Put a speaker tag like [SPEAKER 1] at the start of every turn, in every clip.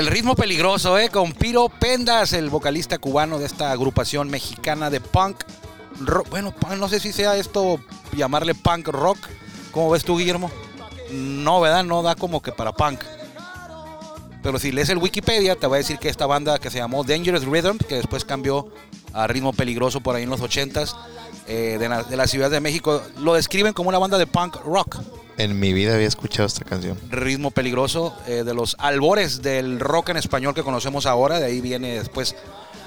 [SPEAKER 1] El ritmo peligroso, ¿eh? Con Piro Pendas, el vocalista cubano de esta agrupación mexicana de punk. ro- bueno, no sé si sea esto llamarle punk rock. ¿Cómo ves tú, Guillermo? No, ¿verdad? No da como que para punk. Pero si lees el Wikipedia, te va a decir que esta banda que se llamó Dangerous Rhythm, que después cambió a Ritmo Peligroso por ahí en los 80s, eh, de, la, de la Ciudad de México, lo describen como una banda de punk rock
[SPEAKER 2] En mi vida había escuchado esta canción.
[SPEAKER 1] ritmo peligroso eh, de los albores del rock en español que conocemos ahora. De ahí viene después,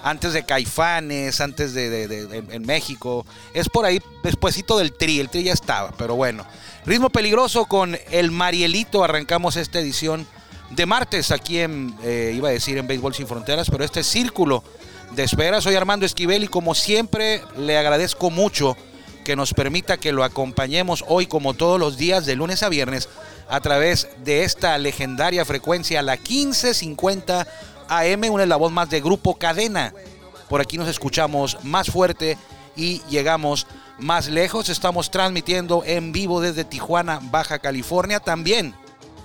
[SPEAKER 1] antes de Caifanes, antes de, de- de- de- en México. Es por ahí, despuesito del Tri. El Tri ya estaba, pero bueno. Ritmo peligroso con el Marielito. Arrancamos esta edición de martes aquí en, eh, iba a decir en Béisbol Sin Fronteras, pero este círculo de espera. Soy Armando Esquivel y como siempre le agradezco mucho que nos permita que lo acompañemos hoy como todos los días de lunes a viernes a través de esta legendaria frecuencia, la 1550 AM, una la voz más de Grupo Cadena. Por aquí nos escuchamos más fuerte y llegamos más lejos. Estamos transmitiendo en vivo desde Tijuana, Baja California. También,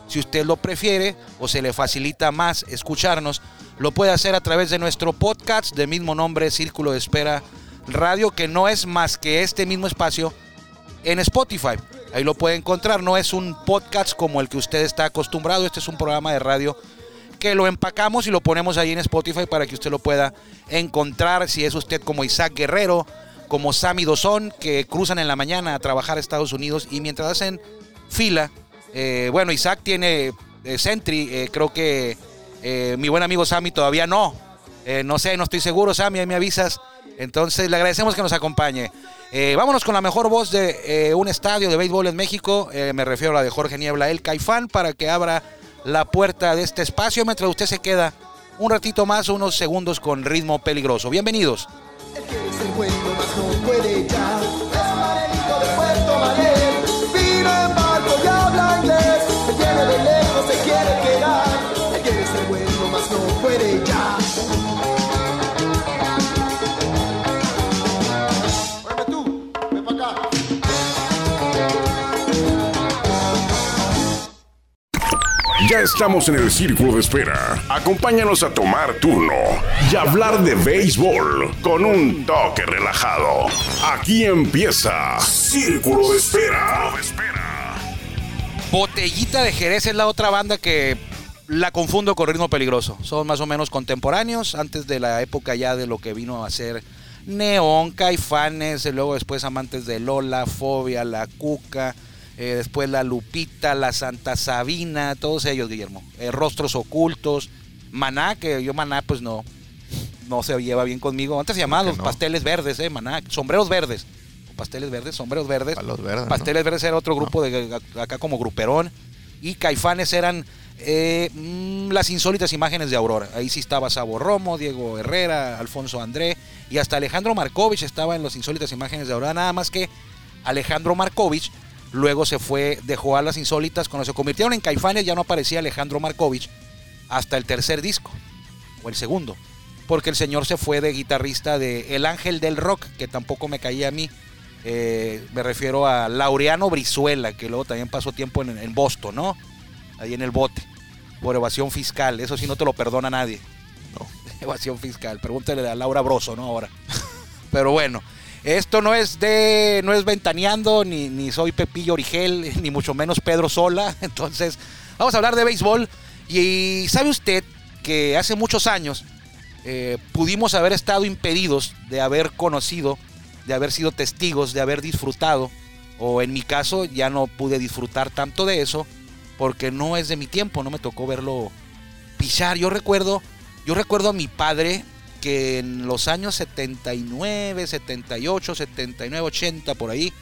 [SPEAKER 1] si usted lo prefiere o se le facilita más escucharnos, lo puede hacer a través de nuestro podcast de mismo nombre, Círculo de Espera Radio, que no es más que este mismo espacio en Spotify. Ahí lo puede encontrar. No es un podcast como el que usted está acostumbrado. Este es un programa de radio que lo empacamos y lo ponemos ahí en Spotify para que usted lo pueda encontrar. Si es usted como Isaac Guerrero, como Sammy Dozón, que cruzan en la mañana a trabajar a Estados Unidos y mientras hacen fila, eh, bueno, Isaac tiene eh, Sentry, eh, creo que eh, mi buen amigo Sammy todavía no. Eh, no sé, no estoy seguro, Sammy, ahí me avisas. Entonces le agradecemos que nos acompañe. Eh, vámonos con la mejor voz de un estadio de béisbol en México. Me refiero a la de Jorge Niebla, el Caifán, para que abra la puerta de este espacio mientras usted se queda un ratito más, unos segundos con ritmo peligroso. Bienvenidos.
[SPEAKER 3] Él quiere Ya
[SPEAKER 4] estamos en el círculo de espera. Acompáñanos a tomar turno y hablar de béisbol con un toque relajado. Aquí empieza Círculo de Espera.
[SPEAKER 1] Botellita de Jerez es la otra banda que la confundo con Ritmo Peligroso. Son más o menos contemporáneos, antes de la época ya de lo que vino a ser Neón, Caifanes, y luego después amantes de Lola, Fobia, La Cuca, eh, después La Lupita, La Santa Sabina, todos ellos, Guillermo. Eh, Rostros Ocultos, Maná, que yo Maná pues no, no se lleva bien conmigo. Antes se llamaban los
[SPEAKER 2] no?
[SPEAKER 1] pasteles verdes, eh, Maná, sombreros verdes. Pasteles verdes, sombreros verdes.
[SPEAKER 2] Verdes, ¿no?
[SPEAKER 1] Pasteles verdes era otro grupo de acá como gruperón. Y Caifanes eran eh, mm, las insólitas imágenes de Aurora. Ahí sí estaba Sabo Romo, Diego Herrera, Alfonso André y hasta Alejandro Markovich estaba en las insólitas imágenes de Aurora. Nada más que Alejandro Markovich luego se fue, dejó a las insólitas. Cuando se convirtieron en Caifanes ya no aparecía Alejandro Markovich hasta el tercer disco o el segundo. Porque el señor se fue de guitarrista de El Ángel del Rock, que tampoco me caía a mí. Eh, me refiero a Laureano Brizuela, que luego también pasó tiempo en, en Boston, ¿no? Ahí en el bote, por evasión fiscal. Eso sí no te lo perdona nadie.
[SPEAKER 2] No.
[SPEAKER 1] Evasión fiscal. Pregúntale a Laura Broso, ¿no? Ahora. Pero bueno, esto no es de. no es ventaneando, ni, ni soy Pepillo Origel, ni mucho menos Pedro Sola. Entonces, vamos a hablar de béisbol. Y sabe usted que hace muchos años eh, pudimos haber estado impedidos de haber conocido, de haber sido testigos, de haber disfrutado, o en mi caso ya no pude disfrutar tanto de eso, porque no es de mi tiempo, no me tocó verlo pisar. Yo recuerdo, yo recuerdo a mi padre que en los años 79, 78, 79, 80, por ahí,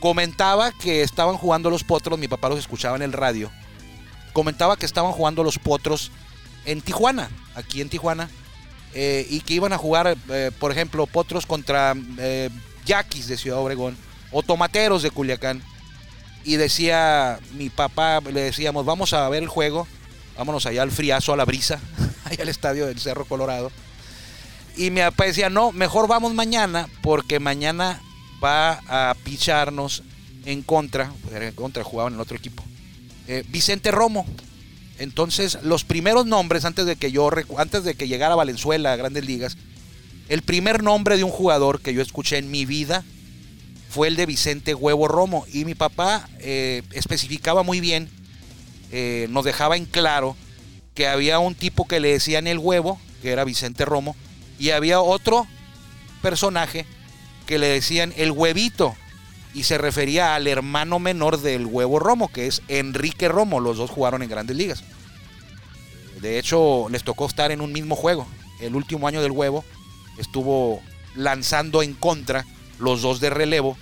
[SPEAKER 1] comentaba que estaban jugando los potros, mi papá los escuchaba en el radio, comentaba que estaban jugando los potros en Tijuana, aquí en Tijuana, eh, y que iban a jugar, eh, por ejemplo, potros contra eh, yaquis de Ciudad Obregón o tomateros de Culiacán. Y decía mi papá, le decíamos, vamos a ver el juego, vámonos allá al friazo, a la brisa, ahí al estadio del Cerro Colorado. Y mi papá decía, no, mejor vamos mañana porque mañana va a picharnos en contra, pues en contra, jugaban en el otro equipo, eh, Vicente Romo. Entonces, los primeros nombres, antes de que yo, antes de que llegara Valenzuela a Grandes Ligas, el primer nombre de un jugador que yo escuché en mi vida fue el de Vicente Huevo Romo. Y mi papá eh, especificaba muy bien, eh, nos dejaba en claro que había un tipo que le decían el huevo, que era Vicente Romo, y había otro personaje que le decían el huevito, y se refería al hermano menor del huevo Romo, que es Enrique Romo. Los dos jugaron en grandes ligas. De hecho, les tocó estar en un mismo juego. El último año del huevo estuvo lanzando en contra los dos de relevo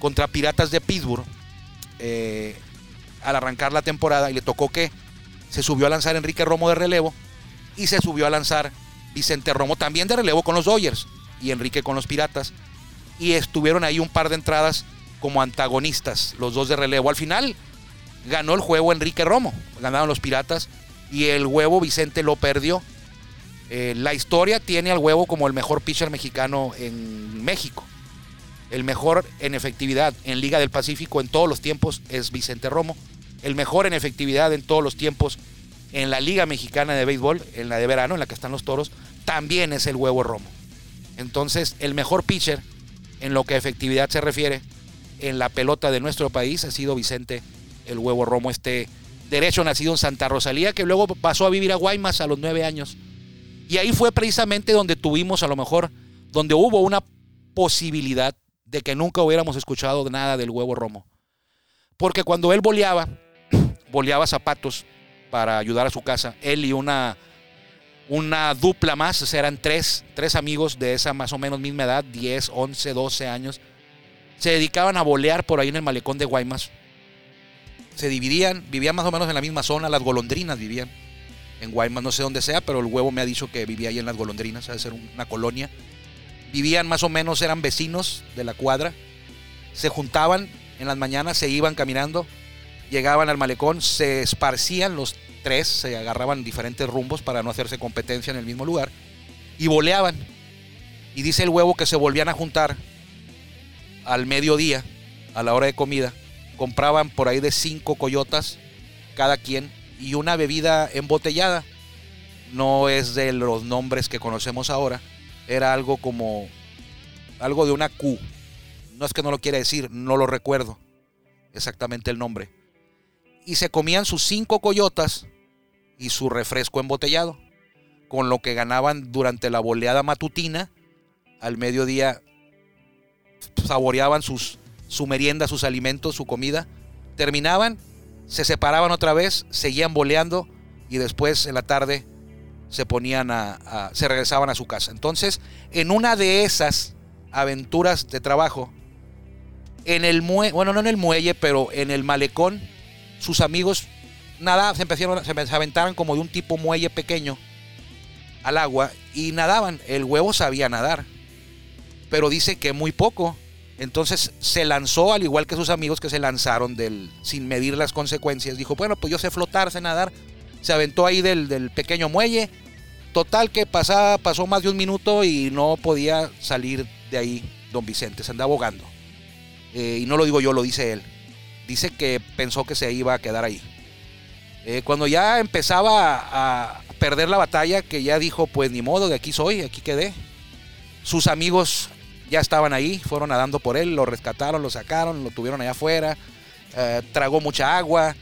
[SPEAKER 1] contra Piratas de Pittsburgh eh, al arrancar la temporada y le tocó que se subió a lanzar Enrique Romo de relevo y se subió a lanzar Vicente Romo también de relevo con los Dodgers y Enrique con los Piratas y estuvieron ahí un par de entradas como antagonistas los dos de relevo. Al final ganó el juego Enrique Romo, ganaron los Piratas y el huevo Vicente lo perdió. Eh, la historia tiene al huevo como el mejor pitcher mexicano en México. El mejor en efectividad en Liga del Pacífico en todos los tiempos es Vicente Romo. El mejor en efectividad en todos los tiempos en la Liga Mexicana de Béisbol, en la de verano, en la que están los toros, también es el huevo Romo. Entonces, el mejor pitcher en lo que a efectividad se refiere en la pelota de nuestro país ha sido Vicente el huevo Romo, este derecho nacido en Santa Rosalía, que luego pasó a vivir a Guaymas a los nueve años. Y ahí fue precisamente donde tuvimos, a lo mejor, donde hubo una posibilidad de que nunca hubiéramos escuchado nada del huevo Romo. Porque cuando él boleaba, boleaba zapatos para ayudar a su casa, él y una, una dupla más, o eran tres, tres amigos de esa más o menos misma edad, 10, 11, 12 años, se dedicaban a bolear por ahí en el malecón de Guaymas. Se dividían, vivían más o menos en la misma zona, las golondrinas vivían en Guaymas, no sé dónde sea, pero el huevo me ha dicho que vivía ahí en las golondrinas, debe ser una colonia. Vivían más o menos, eran vecinos de la cuadra, se juntaban en las mañanas, se iban caminando, llegaban al malecón, se esparcían los tres, se agarraban diferentes rumbos para no hacerse competencia en el mismo lugar, y boleaban. Y dice el huevo que se volvían a juntar al mediodía, a la hora de comida, compraban por ahí de cinco coyotas cada quien y una bebida embotellada. No es de los nombres que conocemos ahora. Era algo como algo de una Q. No es que no lo quiera decir, no lo recuerdo exactamente el nombre. Y se comían sus cinco coyotas y su refresco embotellado, con lo que ganaban durante la boleada matutina. Al mediodía saboreaban sus, su merienda, sus alimentos, su comida. Terminaban, se separaban otra vez, seguían boleando y después en la tarde se ponían a, a- se regresaban a su casa. Entonces, en una de esas aventuras de trabajo, en el muelle, bueno, no en el muelle, pero en el malecón, sus amigos nada, se empezaron, se aventaron como de un tipo muelle pequeño al agua y nadaban. El huevo sabía nadar, pero dice que muy poco. Entonces se lanzó, al igual que sus amigos que se lanzaron del, sin medir las consecuencias. Dijo, bueno, pues yo sé flotar, sé nadar. Se aventó ahí del, del pequeño muelle. Total que pasaba, pasó más de un minuto y no podía salir de ahí don Vicente, se andaba ahogando. Eh, y no lo digo yo, lo dice él. Dice que pensó que se iba a quedar ahí. Eh, cuando ya empezaba a perder la batalla, que ya dijo, pues ni modo, de aquí soy, aquí quedé. Sus amigos ya estaban ahí, fueron nadando por él, lo rescataron, lo sacaron, lo tuvieron allá afuera, eh, tragó mucha agua,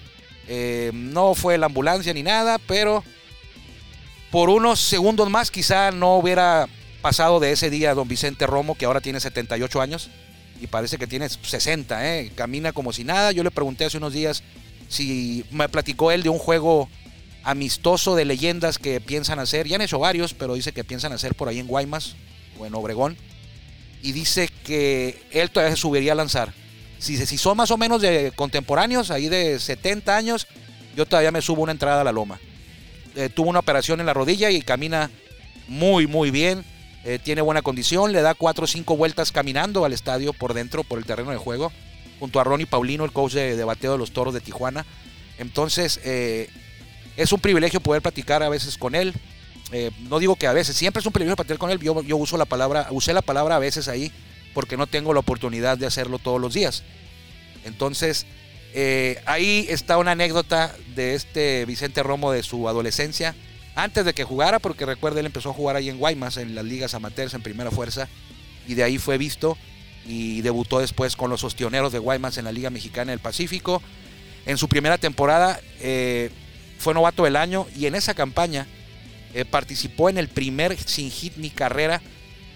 [SPEAKER 1] eh, no fue la ambulancia ni nada, pero por unos segundos más quizá no hubiera pasado de ese día don Vicente Romo, que ahora tiene 78 años y parece que tiene 60, ¿eh? camina como si nada. Yo le pregunté hace unos días si me platicó él de un juego amistoso de leyendas que piensan hacer, ya han hecho varios, pero dice que piensan hacer por ahí en Guaymas o en Obregón. Y dice que él todavía se subiría a lanzar. Si, si son más o menos de contemporáneos, ahí de 70 años, yo todavía me subo una entrada a la loma. Eh, tuvo una operación en la rodilla y camina muy, muy bien. Eh, tiene buena condición, le da cuatro o cinco vueltas caminando al estadio por dentro, por el terreno de juego, junto a Ronnie Paulino, el coach de, bateo de los toros de Tijuana. Entonces, eh, es un privilegio poder platicar a veces con él. eh, no digo que a veces, siempre es un privilegio platicar con él. Yo, yo uso la palabra, usé la palabra a veces ahí porque no tengo la oportunidad de hacerlo todos los días. Entonces, ahí está una anécdota de este Vicente Romo de su adolescencia, antes de que jugara, porque recuerda, él empezó a jugar ahí en Guaymas, en las ligas amateurs, en primera fuerza, y de ahí fue visto y debutó después con los Ostioneros de Guaymas en la Liga Mexicana del Pacífico. En su primera temporada eh, fue novato del año y en esa campaña eh, participó en el primer sin hit ni carrera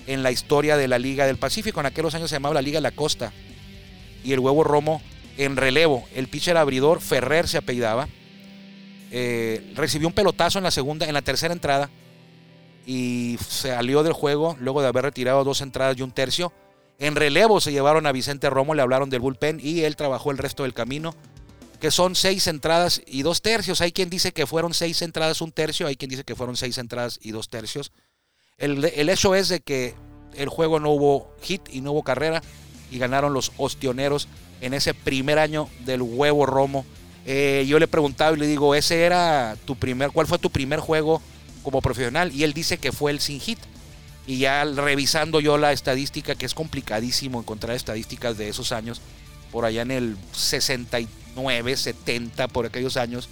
[SPEAKER 1] en la historia de la Liga del Pacífico. En aquellos años se llamaba la Liga la Costa. Y el huevo Romo en relevo. El pitcher abridor Ferrer se apellidaba. Eh, recibió un pelotazo en la segunda, en la tercera entrada. Y salió del juego luego de haber retirado dos entradas y un tercio. En relevo se llevaron a Vicente Romo, le hablaron del bullpen y él trabajó el resto del camino. Que son seis entradas y dos tercios. Hay quien dice que fueron seis entradas, un tercio. Hay quien dice que fueron seis entradas y dos tercios. El, el hecho es de que el juego no hubo hit y no hubo carrera. Y ganaron los ostioneros en ese primer año del huevo romo. Eh, yo le he preguntado y le digo, ¿ese era tu primer, cuál fue tu primer juego como profesional? Y él dice que fue el sin hit. Y ya revisando yo la estadística, que es complicadísimo encontrar estadísticas de esos años, por allá en el 69, 70, por aquellos años.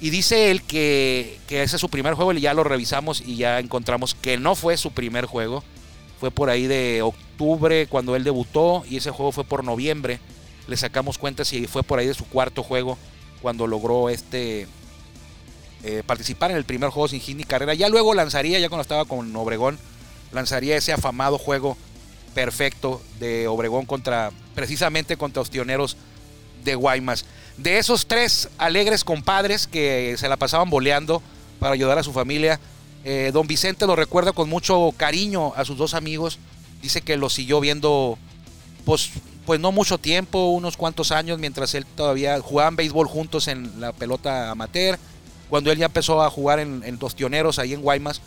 [SPEAKER 1] Y dice él que, que ese es su primer juego, y ya lo revisamos y ya encontramos que no fue su primer juego. Fue por ahí de octubre cuando él debutó y ese juego fue por noviembre. Le sacamos cuenta si fue por ahí de su cuarto juego cuando logró este eh, participar en el primer juego sin hit ni carrera. Ya luego lanzaría, ya cuando estaba con Obregón, lanzaría ese afamado juego perfecto de Obregón contra, precisamente contra los tioneros de Guaymas. De esos tres alegres compadres que se la pasaban boleando para ayudar a su familia, eh, don Vicente lo recuerda con mucho cariño a sus dos amigos. Dice que los siguió viendo, pues, pues no mucho tiempo, unos cuantos años, mientras él todavía jugaban béisbol juntos en la pelota amateur. Cuando él ya empezó a jugar en, en los tioneros ahí en Guaymas,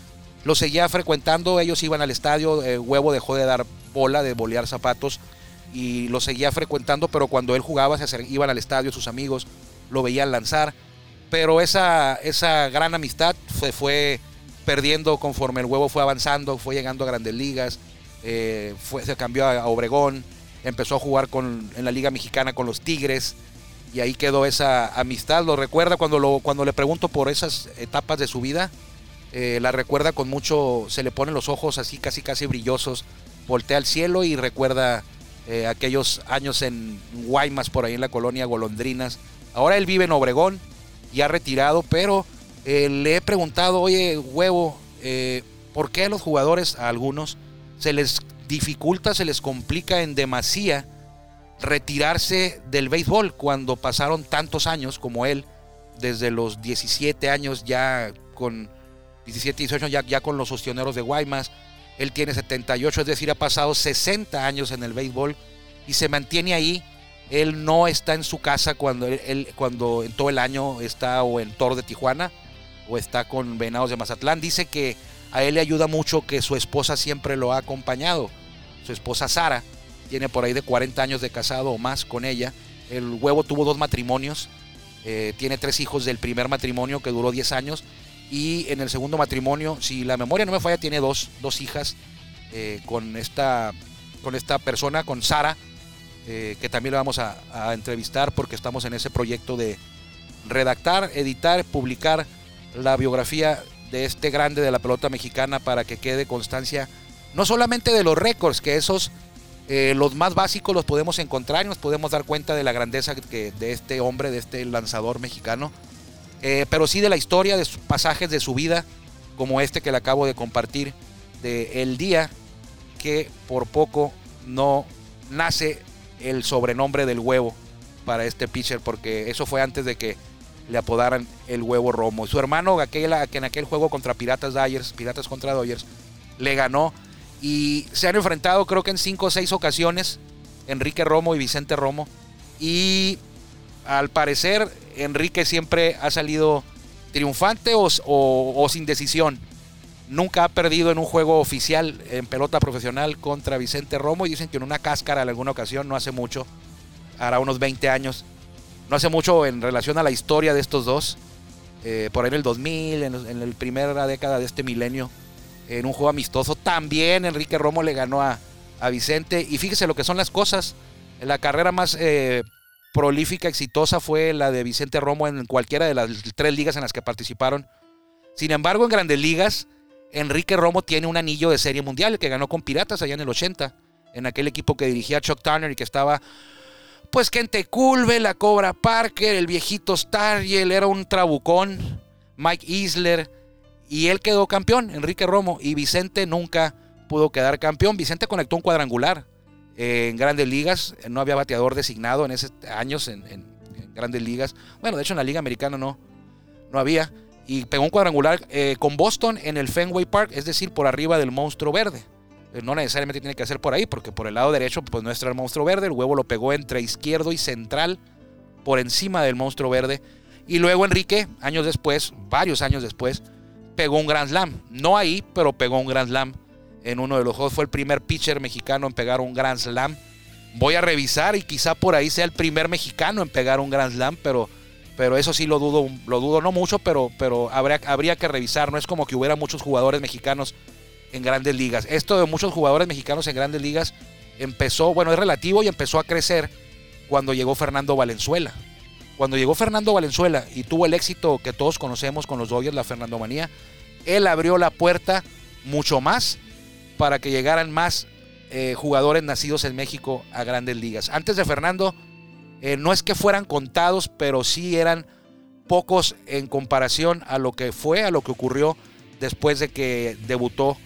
[SPEAKER 1] lo seguía frecuentando, ellos iban al estadio, eh, Huevo dejó de dar bola, de bolear zapatos y lo seguía frecuentando, pero cuando él jugaba se iban al estadio sus amigos, lo veían lanzar, pero esa, esa gran amistad se fue perdiendo conforme el Huevo fue avanzando, fue llegando a grandes ligas, eh, se cambió a, Obregón, empezó a jugar con, en la Liga Mexicana con los Tigres y ahí quedó esa amistad. Lo recuerda cuando, lo, cuando le pregunto por esas etapas de su vida, eh, la recuerda con mucho, se le ponen los ojos así casi casi brillosos, voltea al cielo y recuerda eh, aquellos años en Guaymas, por ahí en la colonia Golondrinas. Ahora él vive en Obregón, ya retirado, pero eh, le he preguntado, oye, huevo, ¿por qué a los jugadores, a algunos, se les dificulta, se les complica en demasía retirarse del béisbol cuando pasaron tantos años como él, desde los 17 años ya con 17, 18 ya, ya con los ostioneros de Guaymas. Él tiene 78, es decir, ha pasado 60 años en el béisbol y se mantiene ahí. Él no está en su casa cuando, él, cuando en todo el año está o en Toro de Tijuana o está con Venados de Mazatlán. Dice que a él le ayuda mucho que su esposa siempre lo ha acompañado. Su esposa Sara tiene por ahí de 40 años de casado o más con ella. El huevo tuvo dos matrimonios. Eh, tiene tres hijos del primer matrimonio que duró 10 años y en el segundo matrimonio, si la memoria no me falla, tiene dos, dos hijas eh, con, esta, con esta persona, con Sara, eh, que también la vamos a, a, entrevistar porque estamos en ese proyecto de redactar, editar, publicar la biografía de este grande de la pelota mexicana para que quede constancia no solamente de los récords, que esos, eh, los más básicos los podemos encontrar y nos podemos dar cuenta de la grandeza que, de este hombre, de este lanzador mexicano, eh, pero sí de la historia, de sus pasajes de su vida, como este que le acabo de compartir, de el día que por poco no nace el sobrenombre del huevo para este pitcher, porque eso fue antes de que le apodaran el huevo Romo. Su hermano, que en aquel juego contra Piratas Dodgers, Piratas contra Dodgers, le ganó y se han enfrentado creo que en cinco o seis ocasiones, Enrique Romo y Vicente Romo. Y al parecer Enrique siempre ha salido triunfante o, sin decisión. Nunca ha perdido en un juego oficial en pelota profesional contra Vicente Romo y dicen que en una cáscara en alguna ocasión, no hace mucho, hará unos 20 años, no hace mucho en relación a la historia de estos dos. eh, por ahí en el 2000, en, en la primera década de este milenio, en un juego amistoso. También Enrique Romo le ganó a, a Vicente. Y fíjese lo que son las cosas. La carrera más eh, prolífica, exitosa fue la de Vicente Romo en cualquiera de las tres ligas en las que participaron. Sin embargo, en grandes ligas, Enrique Romo tiene un anillo de serie mundial que ganó con Piratas allá en el 80, en aquel equipo que dirigía Chuck Turner y que estaba, pues, Kente Culve, la Cobra Parker, el viejito Starriel, era un trabucón, Mike Isler, y él quedó campeón, Enrique Romo, y Vicente nunca pudo quedar campeón. Vicente conectó un cuadrangular en grandes ligas, no había bateador designado en esos años en grandes ligas. Bueno, de hecho en la liga americana no, no había. Y pegó un cuadrangular eh, con Boston en el Fenway Park, es decir, por arriba del monstruo verde. Eh, no necesariamente tiene que ser por ahí, porque por el lado derecho pues no está el monstruo verde. El huevo lo pegó entre izquierdo y central, por encima del monstruo verde. Y luego Enrique, años después, varios años después, pegó un Grand Slam. No ahí, pero pegó un Grand Slam en uno de los juegos. Fue el primer pitcher mexicano en pegar un Grand Slam. Voy a revisar y quizá por ahí sea el primer mexicano en pegar un Grand Slam, pero, pero eso sí lo dudo, lo dudo no mucho, pero, pero habría que revisar. No es como que hubiera muchos jugadores mexicanos en grandes ligas. Esto de muchos jugadores mexicanos en grandes ligas empezó, bueno, es relativo y empezó a crecer cuando llegó Fernando Valenzuela. Cuando llegó Fernando Valenzuela y tuvo el éxito que todos conocemos con los Dodgers, la Fernando Manía, él abrió la puerta mucho más para que llegaran más eh, jugadores nacidos en México a grandes ligas. Antes de Fernando, eh, no es que fueran contados, pero sí eran pocos en comparación a lo que fue, a lo que ocurrió después de que debutó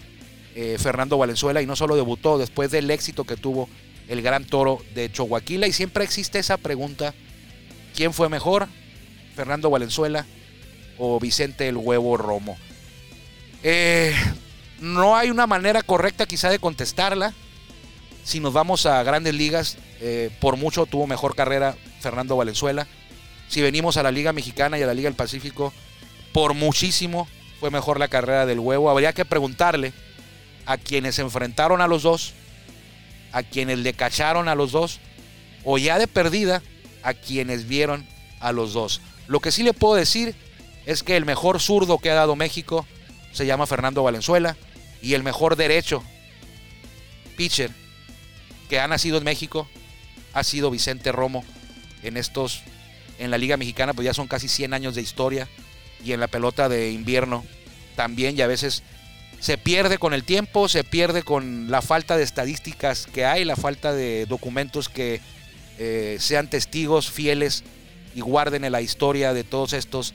[SPEAKER 1] eh, Fernando Valenzuela y no solo debutó, después del éxito que tuvo el gran toro de Choaquila. Y siempre existe esa pregunta, ¿quién fue mejor? ¿Fernando Valenzuela o Vicente el Huevo Romo? Eh, no hay una manera correcta quizá de contestarla. Si nos vamos a grandes ligas, eh, por mucho tuvo mejor carrera Fernando Valenzuela. Si venimos a la Liga Mexicana y a la Liga del Pacífico, por muchísimo fue mejor la carrera del huevo. Habría que preguntarle a quienes enfrentaron a los dos, a quienes le cacharon a los dos, o ya de perdida a quienes vieron a los dos. Lo que sí le puedo decir es que el mejor zurdo que ha dado México se llama Fernando Valenzuela y el mejor derecho pitcher que ha nacido en México ha sido Vicente Romo en estos en la Liga Mexicana pues ya son casi 100 años de historia y en la pelota de invierno también y a veces se pierde con el tiempo, se pierde con la falta de estadísticas que hay, la falta de documentos que eh, sean testigos fieles y guarden en la historia de todos estos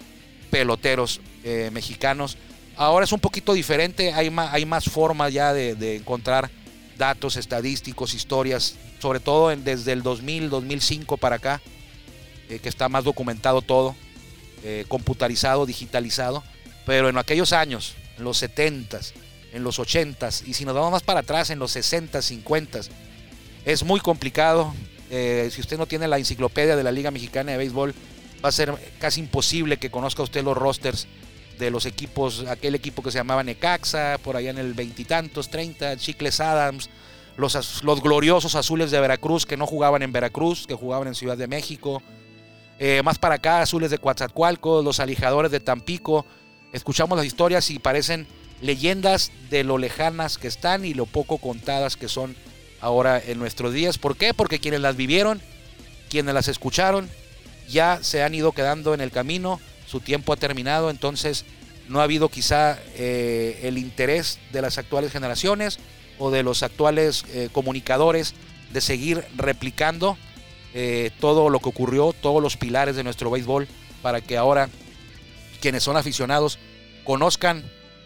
[SPEAKER 1] peloteros eh, mexicanos. Ahora es un poquito diferente, hay más, formas ya de, encontrar datos estadísticos, historias, sobre todo desde el 2000, 2005 para acá, eh, que está más documentado todo, computarizado, digitalizado. Pero en aquellos años, en los 70s, en los 80s, y si nos vamos más para atrás, en los 60s, 50s, es muy complicado. Eh, si usted no tiene la enciclopedia de la Liga Mexicana de Béisbol, va a ser casi imposible que conozca usted los rosters de los equipos, aquel equipo que se llamaba Necaxa, por allá en el veintitantos, treinta, Chicles Adams, los, los, gloriosos azules de Veracruz que no jugaban en Veracruz, que jugaban en Ciudad de México, eh, más para acá, azules de Coatzacoalcos, los alijadores de Tampico, escuchamos las historias y parecen leyendas de lo lejanas que están y lo poco contadas que son ahora en nuestros días. ¿Por qué? Porque quienes las vivieron, quienes las escucharon, ya se han ido quedando en el camino su tiempo ha terminado, entonces no ha habido quizá eh, el interés de las actuales generaciones o de los actuales eh, comunicadores de seguir replicando eh, todo lo que ocurrió, todos los pilares de nuestro béisbol, para que ahora quienes son aficionados conozcan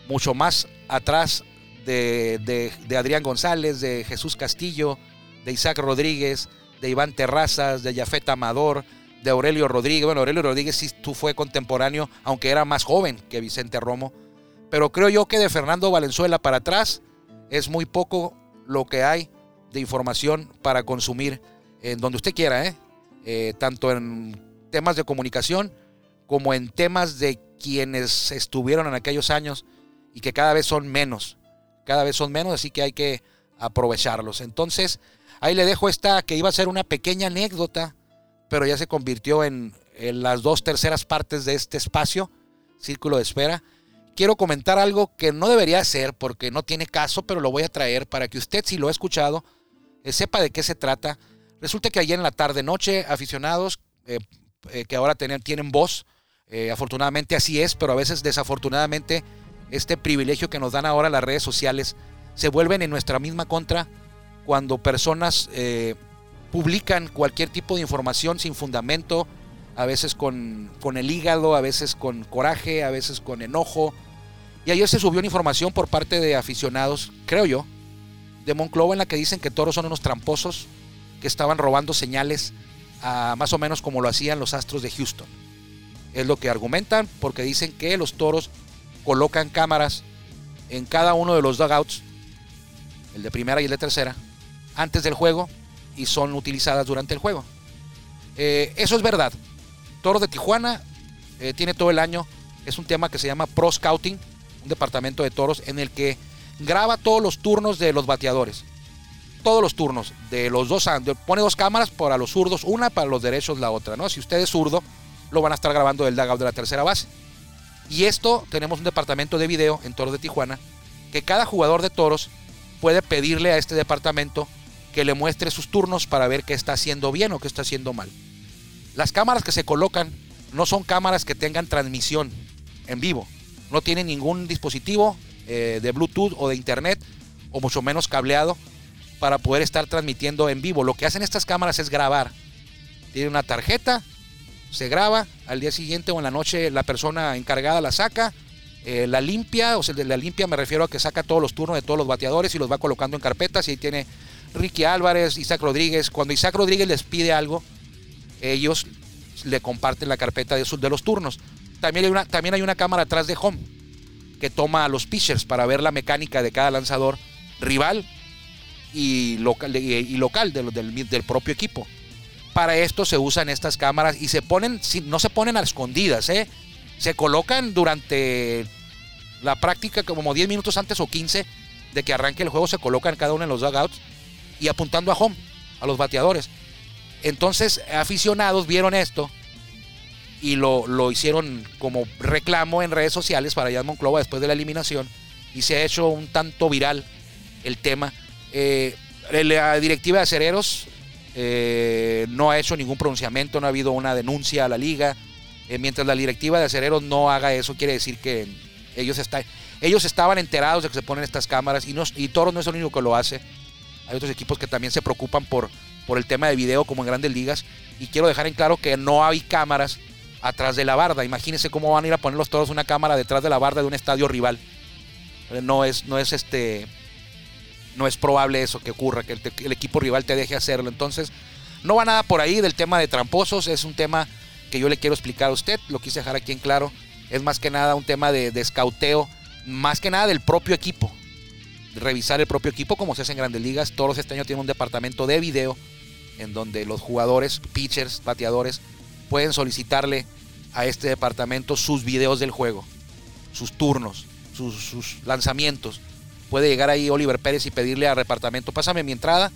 [SPEAKER 1] mucho más atrás de, Adrián González, de Jesús Castillo, de Isaac Rodríguez, de Iván Terrazas, de Jafet Amador, de Aurelio Rodríguez. Bueno, Aurelio Rodríguez sí tú fue contemporáneo, aunque era más joven que Vicente Romo. Pero creo yo que de Fernando Valenzuela para atrás es muy poco lo que hay de información para consumir en donde usted quiera, ¿eh? Eh, tanto en temas de comunicación como en temas de quienes estuvieron en aquellos años y que cada vez son menos, cada vez son menos, así que hay que aprovecharlos. Entonces, ahí le dejo esta que iba a ser una pequeña anécdota pero ya se convirtió en, las dos terceras partes de este espacio. Círculo de Espera. Quiero comentar algo que no debería ser porque no tiene caso, pero lo voy a traer para que usted, si lo ha escuchado, eh, sepa de qué se trata. Resulta que ayer en la tarde-noche, aficionados eh, eh, que ahora tienen, tienen voz, afortunadamente así es, pero a veces desafortunadamente este privilegio que nos dan ahora las redes sociales se vuelven en nuestra misma contra cuando personas publican cualquier tipo de información sin fundamento, a veces con, con, el hígado, a veces con coraje, a veces con enojo. Y ayer se subió una información por parte de aficionados, creo yo, de Monclova en la que dicen que toros son unos tramposos que estaban robando señales a más o menos como lo hacían los Astros de Houston. Es lo que argumentan porque dicen que los toros colocan cámaras en cada uno de los dugouts, el de primera y el de tercera, antes del juego y son utilizadas durante el juego. Eh, eso es verdad. Toro de Tijuana eh, tiene todo el año, es un tema que se llama Pro Scouting, un departamento de toros en el que graba todos los turnos de los bateadores. Todos los turnos de los dos, pone dos cámaras para los zurdos, una para los derechos, la otra, ¿no? Si usted es zurdo, lo van a estar grabando del dugout de la tercera base. Y esto tenemos un departamento de video en Toros de Tijuana que cada jugador de toros puede pedirle a este departamento que le muestre sus turnos para ver qué está haciendo bien o qué está haciendo mal. Las cámaras que se colocan no son cámaras que tengan transmisión en vivo. No tienen ningún dispositivo eh, de Bluetooth o de Internet o mucho menos cableado para poder estar transmitiendo en vivo. Lo que hacen estas cámaras es grabar. Tiene una tarjeta, se graba, al día siguiente o en la noche la persona encargada la saca, eh, la limpia, o sea, la limpia me refiero a que saca todos los turnos de todos los bateadores y los va colocando en carpetas y ahí tiene Ricky Álvarez, Isaac Rodríguez. Cuando Isaac Rodríguez les pide algo, ellos le comparten la carpeta de, de los turnos. También hay, una, también hay una cámara atrás de home que toma a los pitchers para ver la mecánica de cada lanzador rival y local, y local del, del, propio equipo. Para esto se usan estas cámaras y se ponen, no se ponen a escondidas, ¿eh? se colocan durante la práctica como 10 minutos antes o 15 de que arranque el juego, se colocan cada uno en los dugouts y apuntando a home, a los bateadores. Entonces, aficionados vieron esto y lo, hicieron como reclamo en redes sociales para Jan Monclova después de la eliminación y se ha hecho un tanto viral el tema. Eh, la directiva de acereros eh, no ha hecho ningún pronunciamiento, no ha habido una denuncia a la liga. Eh, mientras la directiva de acereros no haga eso, quiere decir que ellos, está, ellos estaban enterados de que se ponen estas cámaras y, no, y no es el único que lo hace. Hay otros equipos que también se preocupan por, por el tema de video como en grandes ligas. Y quiero dejar en claro que no hay cámaras atrás de la barda. Imagínense cómo van a ir a poner los toros una cámara detrás de la barda de un estadio rival. Eh, no es, no es este. No es probable eso que ocurra, que el, equipo rival te deje hacerlo. Entonces, no va nada por ahí del tema de tramposos. Es un tema que yo le quiero explicar a usted. Lo quise dejar aquí en claro. Es más que nada un tema de, de escauteo, más que nada del propio equipo revisar el propio equipo como se hace en grandes ligas. Todos este año tienen un departamento de video en donde los jugadores, pitchers, bateadores, pueden solicitarle a este departamento sus videos del juego, sus turnos, sus, lanzamientos. Puede llegar ahí Oliver Pérez y pedirle al departamento, pásame mi entrada,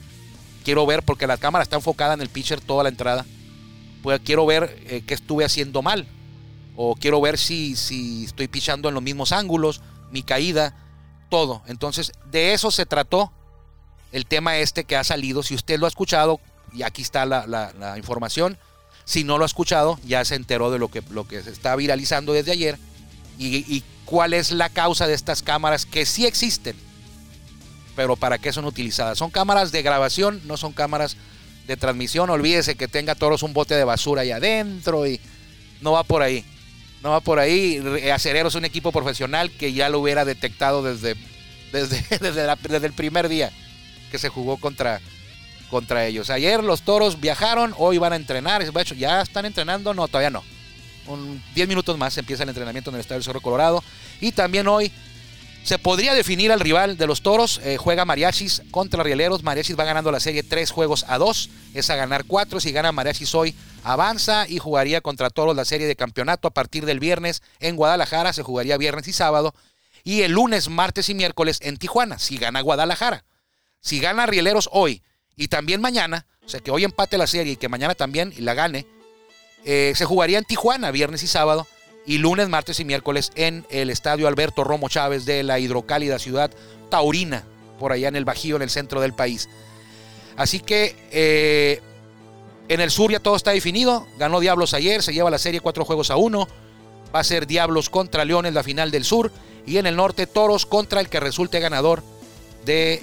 [SPEAKER 1] quiero ver, porque la cámara está enfocada en el pitcher toda la entrada, pues quiero ver eh, qué estuve haciendo mal, o quiero ver si, si estoy pichando en los mismos ángulos, mi caída, todo. Entonces, de eso se trató el tema este que ha salido. Si usted lo ha escuchado, y aquí está la, información. Si no lo ha escuchado, ya se enteró de lo que, lo que se está viralizando desde ayer. Y, cuál es la causa de estas cámaras que sí existen. Pero para qué son utilizadas. Son cámaras de grabación, no son cámaras de transmisión. Olvídese que tenga todos un bote de basura ahí adentro y no va por ahí. No va por ahí. Acereros es un equipo profesional que ya lo hubiera detectado desde, desde, desde, el primer día que se jugó contra, contra ellos. Ayer los toros viajaron, hoy van a entrenar. ¿Ya están entrenando? No, todavía no. Un 10 minutos más empieza el entrenamiento en el Estadio del Cerro Colorado. Y también hoy se podría definir al rival de los toros. Eh, juega Mariachis contra Rieleros. Mariachis va ganando la serie 3 juegos a 2. Es a ganar 4. Si gana Mariachis hoy, avanza y jugaría contra toros la serie de campeonato a partir del viernes en Guadalajara. Se jugaría viernes y sábado. Y el lunes, martes y miércoles en Tijuana. Si gana Guadalajara. Si gana Rieleros hoy y también mañana, o sea que hoy empate la serie y que mañana también la gane, eh, se jugaría en Tijuana viernes y sábado y lunes, martes y miércoles en el estadio Alberto Romo Chávez de la hidrocálida ciudad taurina, por allá en el Bajío, en el centro del país. Así que eh, en el sur ya todo está definido. Ganó Diablos ayer, se lleva la serie cuatro juegos a uno. Va a ser Diablos contra Leones la final del sur. Y en el norte, Toros contra el que resulte ganador de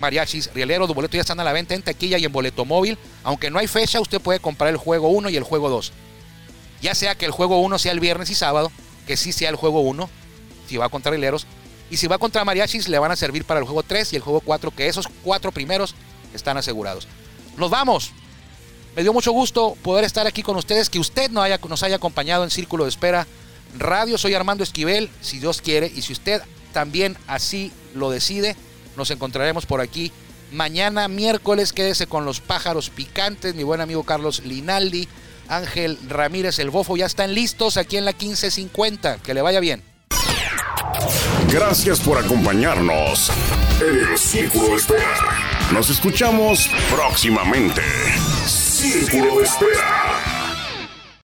[SPEAKER 1] Mariachis Rieleros. Los boletos ya están a la venta en taquilla y en boleto móvil. Aunque no hay fecha, usted puede comprar el juego 1 y el juego 2. Ya sea que el juego 1 sea el viernes y sábado, que sí sea el juego 1, si va contra Rieleros. Y si va contra Mariachis, le van a servir para el juego 3 y el juego 4, que esos cuatro primeros están asegurados. Nos vamos. Me dio mucho gusto poder estar aquí con ustedes, que usted nos haya, nos haya acompañado en Círculo de Espera Radio. Soy Armando Esquivel, si Dios quiere, y si usted también así lo decide, nos encontraremos por aquí mañana miércoles. Quédese con los pájaros picantes, mi buen amigo Carlos Linaldi, Ángel Ramírez el Bofo, ya están listos aquí en la 1550. Que le vaya bien.
[SPEAKER 4] Gracias por acompañarnos en el Círculo de Espera. Nos escuchamos próximamente. Círculo de Espera.